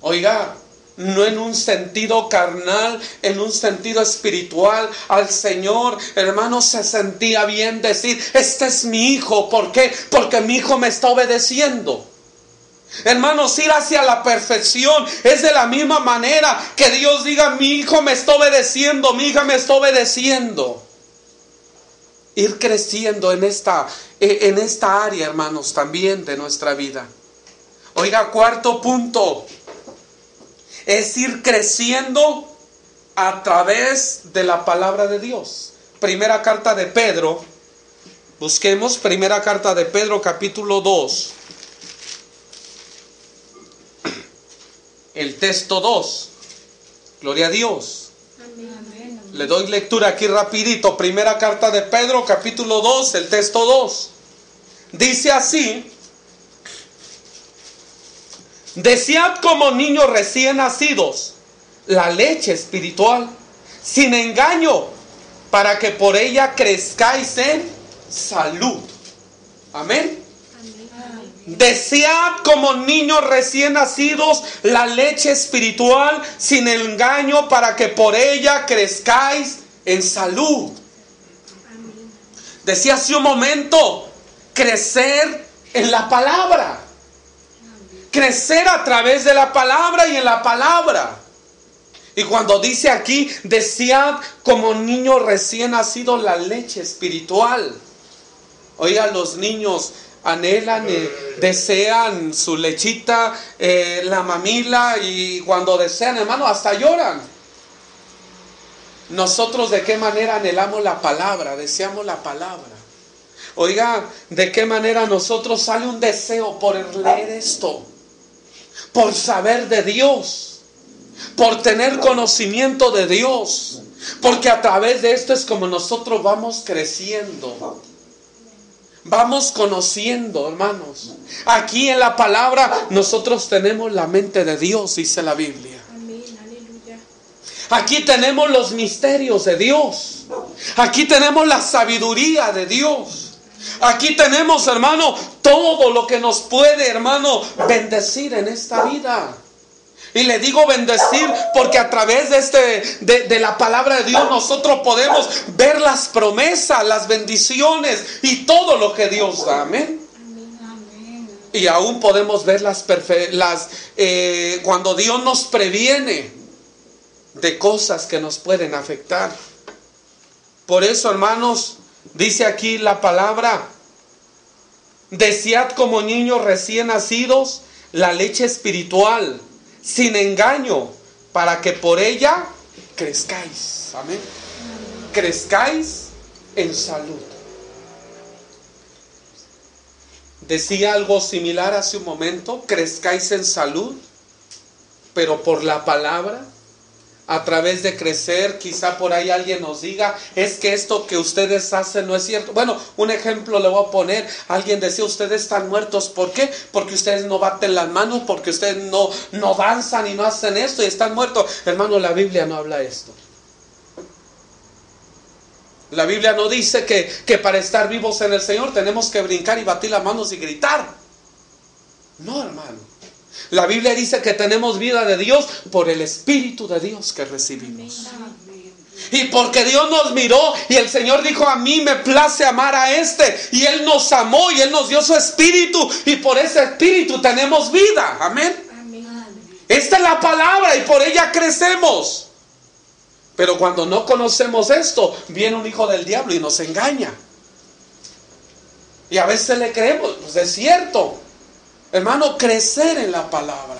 Speaker 1: Oiga, no en un sentido carnal, en un sentido espiritual. Al Señor, hermano, se sentía bien decir, este es mi hijo. ¿Por qué? Porque mi hijo me está obedeciendo. Hermanos, ir hacia la perfección es de la misma manera que Dios diga, mi hijo me está obedeciendo, mi hija me está obedeciendo. Ir creciendo en esta, eh, en esta área, hermanos, también de nuestra vida. Oiga, cuarto punto es ir creciendo a través de la palabra de Dios. Primera carta de Pedro, busquemos primera carta de Pedro capítulo 2, el texto 2, gloria a Dios. Le doy lectura aquí rapidito, primera carta de Pedro capítulo 2, el texto 2. Dice así, Desead como niños recién nacidos la leche espiritual, sin engaño, para que por ella crezcáis en salud. Amén. Desead como niños recién nacidos la leche espiritual sin engaño para que por ella crezcáis en salud. Decía hace un momento, crecer en la palabra crecer a través de la palabra y en la palabra. Y cuando dice aquí, desead como niño recién nacido la leche espiritual. Oiga, los niños anhelan, eh, desean su lechita, eh, la mamila y cuando desean, hermano, hasta lloran. Nosotros de qué manera anhelamos la palabra, deseamos la palabra. Oiga, de qué manera nosotros sale un deseo por leer esto por saber de Dios, por tener conocimiento de Dios, porque a través de esto es como nosotros vamos creciendo. Vamos conociendo, hermanos. Aquí en la palabra nosotros tenemos la mente de Dios, dice la Biblia. Aquí tenemos los misterios de Dios. Aquí tenemos la sabiduría de Dios. Aquí tenemos, hermano, todo lo que nos puede, hermano, bendecir en esta vida. Y le digo bendecir porque a través de, este, de, la palabra de Dios nosotros podemos ver las promesas, las bendiciones y todo lo que Dios da. Amén. Y aún podemos ver las, las eh, cuando Dios nos previene de cosas que nos pueden afectar. Por eso, hermanos, Dice aquí la palabra, desead como niños recién nacidos la leche espiritual, sin engaño, para que por ella crezcáis. Amén. Crezcáis en salud. Decía algo similar hace un momento, crezcáis en salud, pero por la palabra, a través de crecer, quizá por ahí alguien nos diga, es que esto que ustedes hacen no es cierto. Bueno, un ejemplo le voy a poner, alguien decía, ustedes están muertos, ¿por qué? Porque ustedes no baten las manos, porque ustedes no, no danzan y no hacen esto y están muertos. Hermano, la Biblia no habla esto. La Biblia no dice que, que para estar vivos en el Señor tenemos que brincar y batir las manos y gritar. No, hermano. La Biblia dice que tenemos vida de Dios por el Espíritu de Dios que recibimos. Y porque Dios nos miró y el Señor dijo, a mí me place amar a este. Y Él nos amó y Él nos dio su espíritu. Y por ese espíritu tenemos vida. Amén. Esta es la palabra y por ella crecemos. Pero cuando no conocemos esto, viene un hijo del diablo y nos engaña. Y a veces le creemos, pues es cierto. Hermano, crecer en la palabra.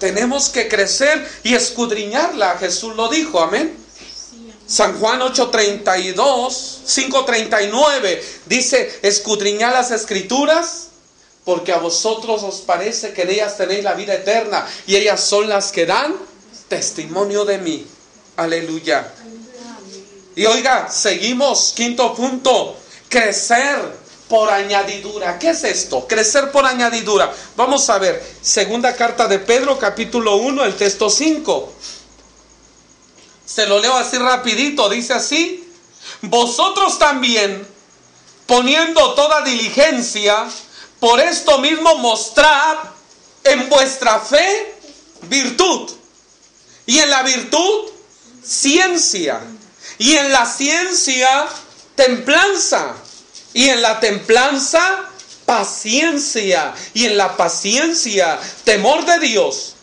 Speaker 1: Tenemos que crecer y escudriñarla. Jesús lo dijo, amén. San Juan 8:32, 5:39 dice, escudriñad las escrituras porque a vosotros os parece que en ellas tenéis la vida eterna y ellas son las que dan testimonio de mí. Aleluya. Y oiga, seguimos, quinto punto, crecer por añadidura. ¿Qué es esto? Crecer por añadidura. Vamos a ver, segunda carta de Pedro, capítulo 1, el texto 5. Se lo leo así rapidito, dice así, vosotros también, poniendo toda diligencia, por esto mismo mostrad en vuestra fe virtud. Y en la virtud ciencia. Y en la ciencia, templanza. Y en la templanza, paciencia. Y en la paciencia, temor de Dios.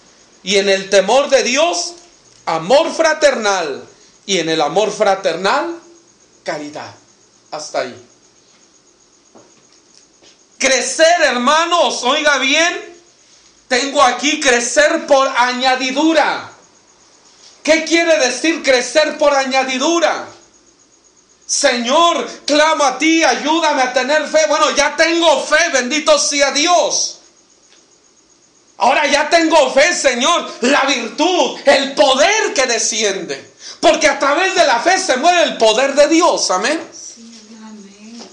Speaker 1: Y en el temor de Dios, amor fraternal. Y en el amor fraternal, caridad. Hasta ahí. Crecer, hermanos, oiga bien, tengo aquí crecer por añadidura. ¿Qué quiere decir crecer por añadidura? Señor, clamo a ti, ayúdame a tener fe. Bueno, ya tengo fe, bendito sea Dios. Ahora ya tengo fe, Señor, la virtud, el poder que desciende. Porque a través de la fe se mueve el poder de Dios, amén.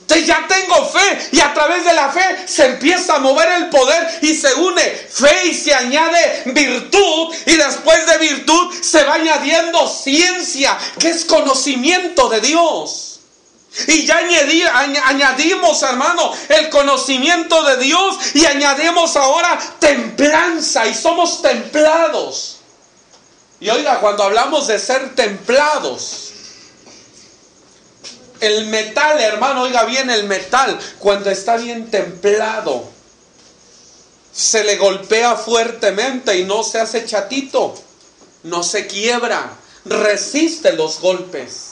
Speaker 1: Entonces ya tengo fe y a través de la fe se empieza a mover el poder y se une fe y se añade virtud y después de virtud se va añadiendo ciencia, que es conocimiento de Dios. Y ya añadimos, hermano, el conocimiento de Dios y añadimos ahora templanza y somos templados. Y oiga, cuando hablamos de ser templados, el metal, hermano, oiga bien, el metal, cuando está bien templado, se le golpea fuertemente y no se hace chatito, no se quiebra, resiste los golpes.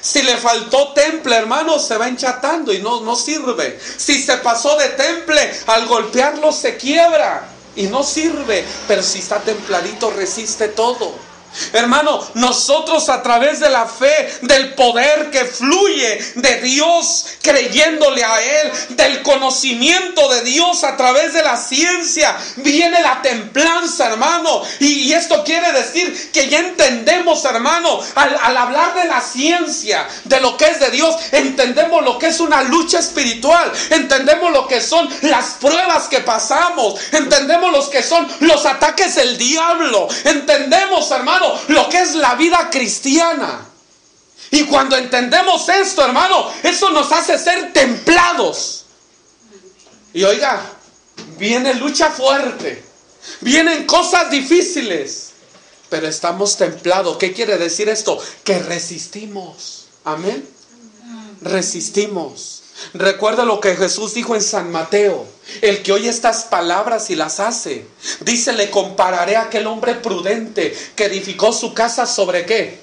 Speaker 1: Si le faltó temple, hermano, se va enchatando y no, no sirve. Si se pasó de temple, al golpearlo se quiebra y no sirve. Pero si está templadito, resiste todo. Hermano, nosotros a través de la fe, del poder que fluye de Dios, creyéndole a Él, del conocimiento de Dios a través de la ciencia, viene la templanza, hermano. Y, esto quiere decir que ya entendemos, hermano, al, al hablar de la ciencia, de lo que es de Dios, entendemos lo que es una lucha espiritual, entendemos lo que son las pruebas que pasamos, entendemos lo que son los ataques del diablo, entendemos, hermano, lo que es la vida cristiana. Y cuando entendemos esto, hermano, eso nos hace ser templados. Y oiga, viene lucha fuerte, vienen cosas difíciles, pero estamos templados. ¿Qué quiere decir esto? Que resistimos. Amén. Resistimos. Recuerda lo que Jesús dijo en San Mateo. El que oye estas palabras y las hace, dice, le compararé a aquel hombre prudente que edificó su casa sobre qué?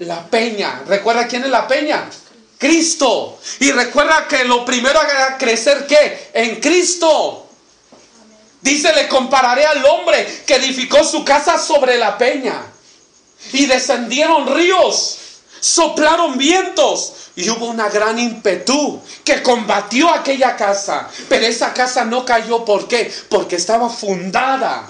Speaker 1: La peña. ¿Recuerda quién es la peña? Cristo. Y recuerda que lo primero era crecer qué? En Cristo. Dice, le compararé al hombre que edificó su casa sobre la peña. Y descendieron ríos soplaron vientos y hubo una gran impetu que combatió aquella casa. Pero esa casa no cayó, ¿por qué? Porque estaba fundada.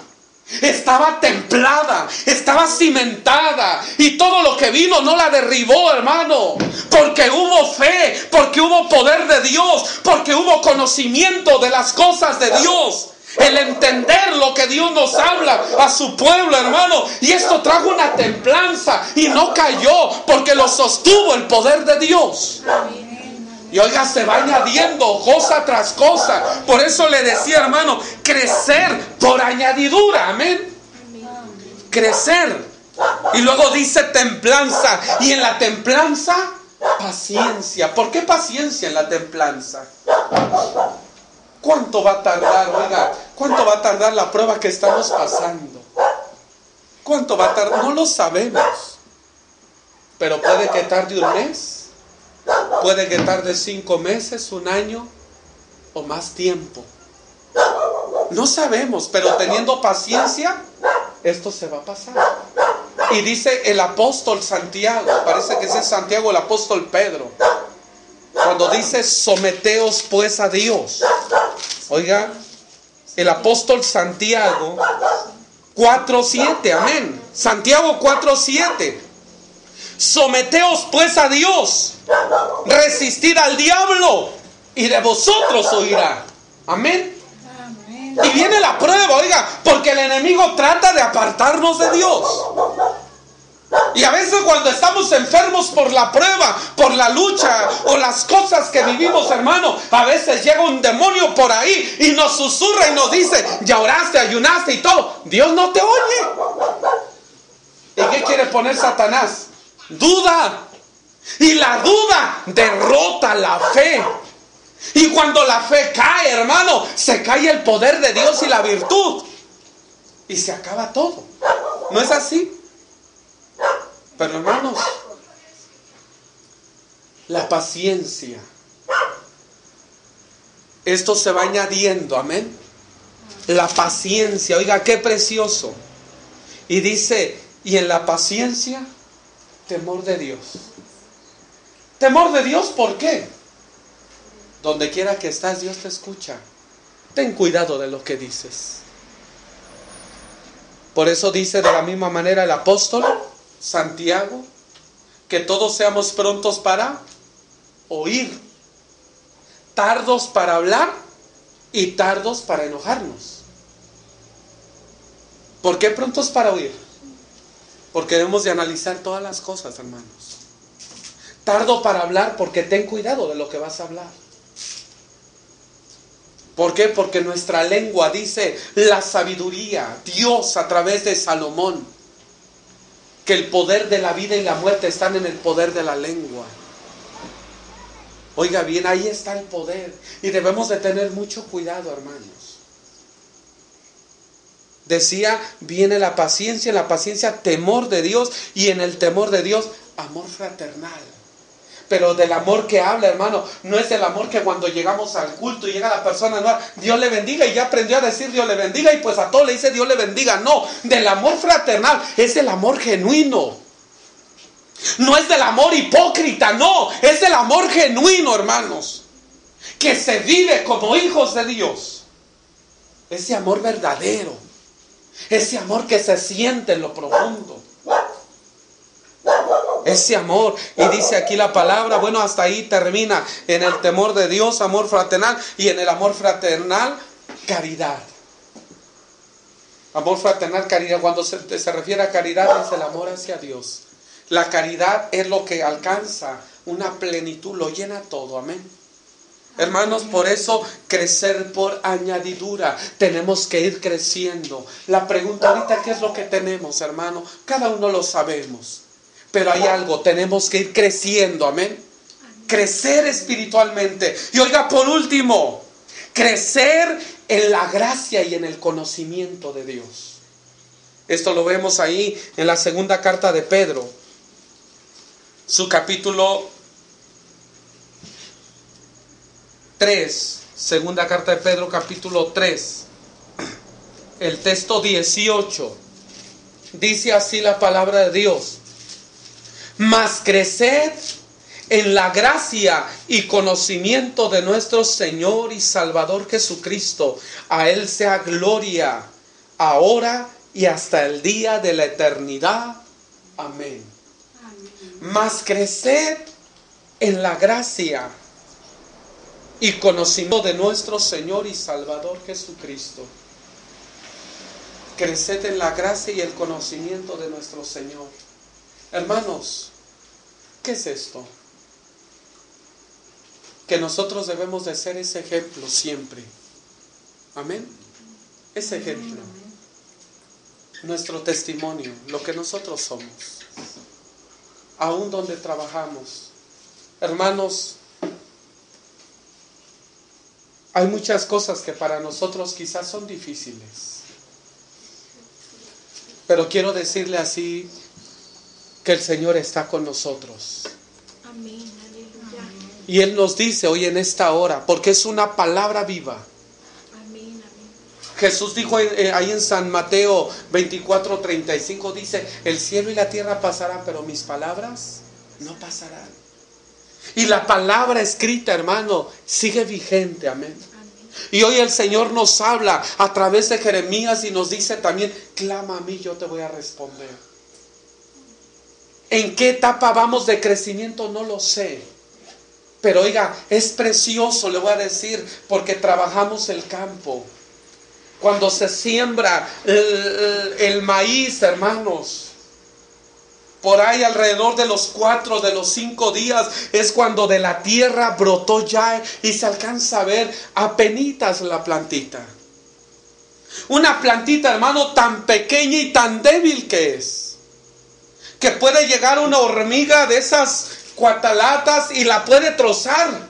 Speaker 1: Estaba templada, estaba cimentada y todo lo que vino no la derribó, hermano, porque hubo fe, porque hubo poder de Dios, porque hubo conocimiento de las cosas de Dios el entender lo que Dios nos habla a su pueblo, hermano. Y esto trajo una templanza y no cayó porque lo sostuvo el poder de Dios. Y oiga, se va añadiendo cosa tras cosa. Por eso le decía, hermano, crecer por añadidura. Amén. Crecer. Y luego dice templanza. Y en la templanza, paciencia. ¿Por qué paciencia en la templanza? ¿Cuánto va a tardar, oiga? ¿Cuánto va a tardar la prueba que estamos pasando? ¿Cuánto va a tardar? No lo sabemos. Pero puede que tarde un mes, puede que tarde cinco meses, un año o más tiempo. No sabemos, pero teniendo paciencia, esto se va a pasar. Y dice el apóstol Santiago, parece que es Santiago el apóstol Pedro, cuando dice someteos pues a Dios. Oiga, el apóstol Santiago 4.7, amén. Santiago 4.7. Someteos pues a Dios, resistir al diablo y de vosotros oirá. Amén. Y viene la prueba, oiga, porque el enemigo trata de apartarnos de Dios. Y a veces cuando estamos enfermos por la prueba, por la lucha o las cosas que vivimos, hermano, a veces llega un demonio por ahí y nos susurra y nos dice, ya oraste, ayunaste y todo. Dios no te oye. ¿Y qué quiere poner Satanás? Duda. Y la duda derrota la fe. Y cuando la fe cae, hermano, se cae el poder de Dios y la virtud. Y se acaba todo. ¿No es así? Pero hermanos, la paciencia. Esto se va añadiendo, amén. La paciencia, oiga, qué precioso. Y dice, y en la paciencia, temor de Dios. Temor de Dios, ¿por qué? Donde quiera que estás, Dios te escucha. Ten cuidado de lo que dices. Por eso dice de la misma manera el apóstol, Santiago, que todos seamos prontos para oír, tardos para hablar y tardos para enojarnos. ¿Por qué prontos para oír? Porque debemos de analizar todas las cosas, hermanos. Tardo para hablar porque ten cuidado de lo que vas a hablar. ¿Por qué? Porque nuestra lengua dice la sabiduría, Dios a través de Salomón que el poder de la vida y la muerte están en el poder de la lengua. Oiga bien, ahí está el poder. Y debemos de tener mucho cuidado, hermanos. Decía, viene la paciencia, en la paciencia temor de Dios y en el temor de Dios amor fraternal. Pero del amor que habla, hermano, no es el amor que cuando llegamos al culto y llega la persona nueva, Dios le bendiga y ya aprendió a decir Dios le bendiga y pues a todo le dice Dios le bendiga. No, del amor fraternal es el amor genuino. No es del amor hipócrita, no, es del amor genuino, hermanos. Que se vive como hijos de Dios. Ese amor verdadero. Ese amor que se siente en lo profundo ese amor. Y dice aquí la palabra, bueno, hasta ahí termina, en el temor de Dios, amor fraternal, y en el amor fraternal, caridad. Amor fraternal, caridad. Cuando se, se refiere a caridad es el amor hacia Dios. La caridad es lo que alcanza una plenitud, lo llena todo, amén. Hermanos, por eso crecer por añadidura. Tenemos que ir creciendo. La pregunta ahorita, ¿qué es lo que tenemos, hermano? Cada uno lo sabemos. Pero hay algo, tenemos que ir creciendo, amén. Crecer espiritualmente. Y oiga, por último, crecer en la gracia y en el conocimiento de Dios. Esto lo vemos ahí en la segunda carta de Pedro, su capítulo 3, segunda carta de Pedro capítulo 3, el texto 18, dice así la palabra de Dios. Mas creced en la gracia y conocimiento de nuestro Señor y Salvador Jesucristo. A Él sea gloria ahora y hasta el día de la eternidad. Amén. Mas creced en la gracia y conocimiento de nuestro Señor y Salvador Jesucristo. Creced en la gracia y el conocimiento de nuestro Señor. Hermanos, ¿qué es esto? Que nosotros debemos de ser ese ejemplo siempre. Amén. Ese ejemplo. Nuestro testimonio, lo que nosotros somos. Aún donde trabajamos. Hermanos, hay muchas cosas que para nosotros quizás son difíciles. Pero quiero decirle así que el Señor está con nosotros. Amén. Y Él nos dice hoy en esta hora, porque es una palabra viva. Amén, Jesús dijo eh, ahí en San Mateo 24, 35, dice, el cielo y la tierra pasarán, pero mis palabras no pasarán. Y la palabra escrita, hermano, sigue vigente, amén. Y hoy el Señor nos habla a través de Jeremías y nos dice también, clama a mí, yo te voy a responder. ¿En qué etapa vamos de crecimiento? No lo sé. Pero oiga, es precioso, le voy a decir, porque trabajamos el campo. Cuando se siembra el, maíz, hermanos, por ahí alrededor de los cuatro, de los cinco días, es cuando de la tierra brotó ya y se alcanza a ver apenitas la plantita. Una plantita, hermano, tan pequeña y tan débil que es. Que puede llegar una hormiga de esas cuatalatas y la puede trozar.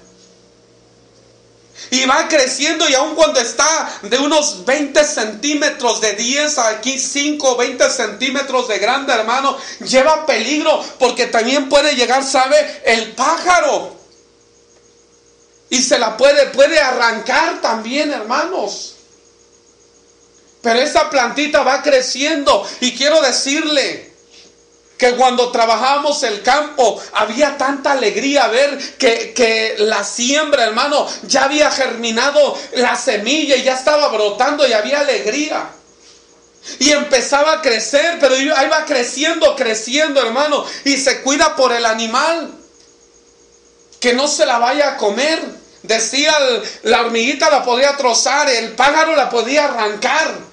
Speaker 1: Y va creciendo y aun cuando está de unos 20 centímetros de 10 aquí 5 20 centímetros de grande hermano, lleva peligro porque también puede llegar, sabe, el pájaro. Y se la puede, puede arrancar también, hermanos. Pero esa plantita va creciendo y quiero decirle, que cuando trabajamos el campo había tanta alegría ver que, que, la siembra, hermano, ya había germinado la semilla y ya estaba brotando y había alegría. Y empezaba a crecer, pero ahí va creciendo, creciendo, hermano, y se cuida por el animal, que no se la vaya a comer. Decía, la hormiguita la podía trozar, el pájaro la podía arrancar.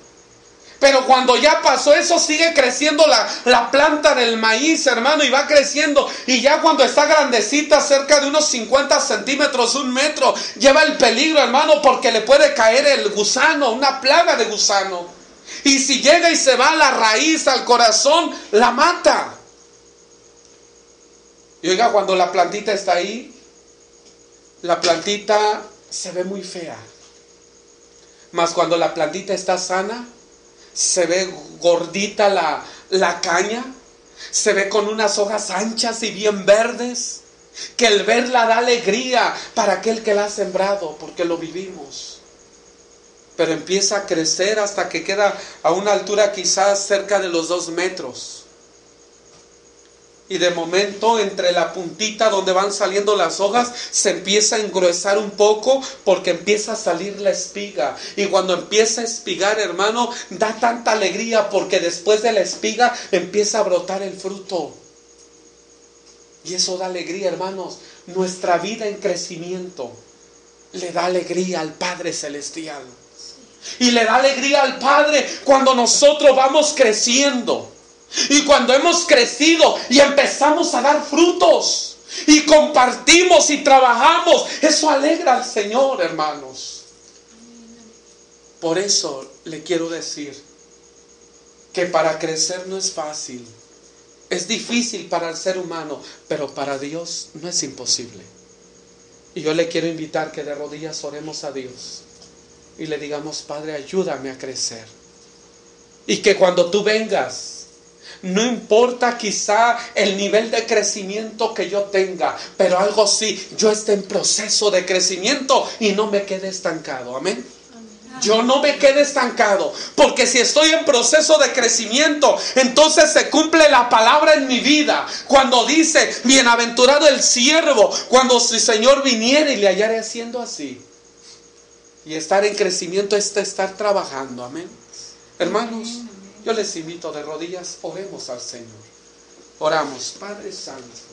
Speaker 1: Pero cuando ya pasó eso, sigue creciendo la, planta del maíz, hermano, y va creciendo. Y ya cuando está grandecita, cerca de unos 50 centímetros, un metro, lleva el peligro, hermano, porque le puede caer el gusano, una plaga de gusano. Y si llega y se va a la raíz, al corazón, la mata. Y oiga, cuando la plantita está ahí, la plantita se ve muy fea. Mas cuando la plantita está sana, se ve gordita la, la caña, se ve con unas hojas anchas y bien verdes, que el verla da alegría para aquel que la ha sembrado, porque lo vivimos. Pero empieza a crecer hasta que queda a una altura quizás cerca de los dos metros. Y de momento entre la puntita donde van saliendo las hojas se empieza a engruesar un poco porque empieza a salir la espiga. Y cuando empieza a espigar, hermano, da tanta alegría porque después de la espiga empieza a brotar el fruto. Y eso da alegría, hermanos. Nuestra vida en crecimiento le da alegría al Padre Celestial. Y le da alegría al Padre cuando nosotros vamos creciendo. Y cuando hemos crecido y empezamos a dar frutos y compartimos y trabajamos, eso alegra al Señor, hermanos. Por eso le quiero decir que para crecer no es fácil. Es difícil para el ser humano, pero para Dios no es imposible. Y yo le quiero invitar que de rodillas oremos a Dios y le digamos, Padre, ayúdame a crecer. Y que cuando tú vengas, no importa quizá el nivel de crecimiento que yo tenga, pero algo sí, yo esté en proceso de crecimiento y no me quede estancado. Amén. Yo no me quede estancado, porque si estoy en proceso de crecimiento, entonces se cumple la palabra en mi vida. Cuando dice, bienaventurado el siervo, cuando su Señor viniera y le hallaré haciendo así. Y estar en crecimiento es estar trabajando, amén. Hermanos, yo les invito de rodillas, oremos al Señor. Oramos, Padre Santo.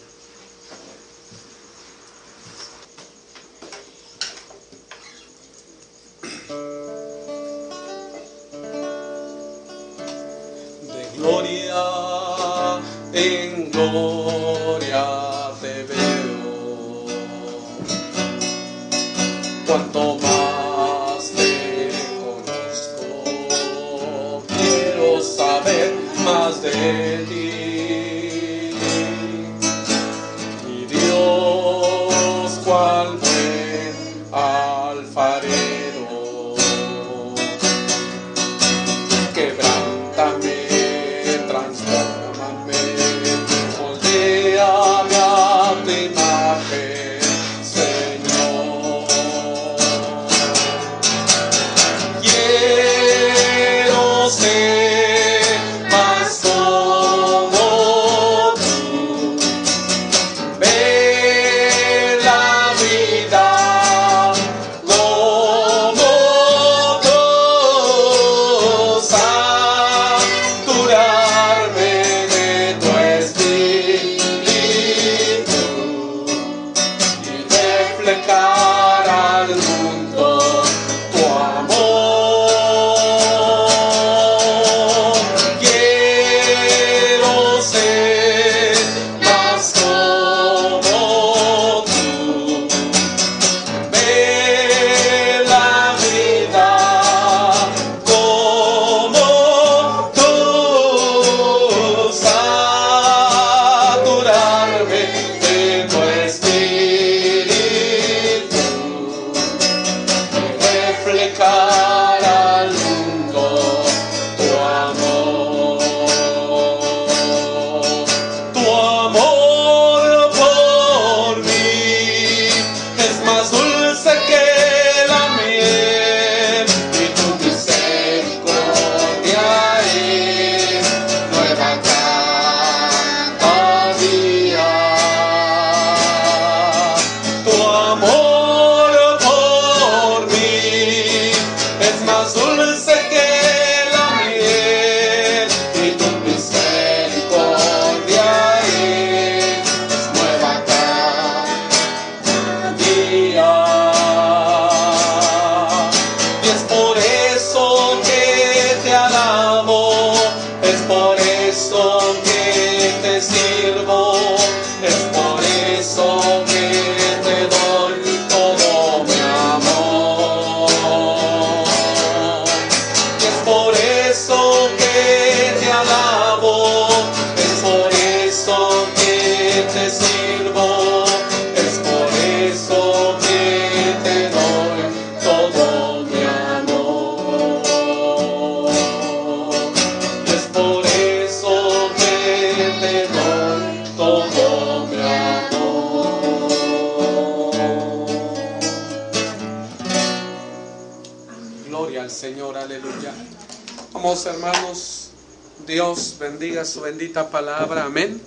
Speaker 1: Bendita palabra, amén.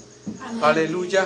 Speaker 1: Aleluya.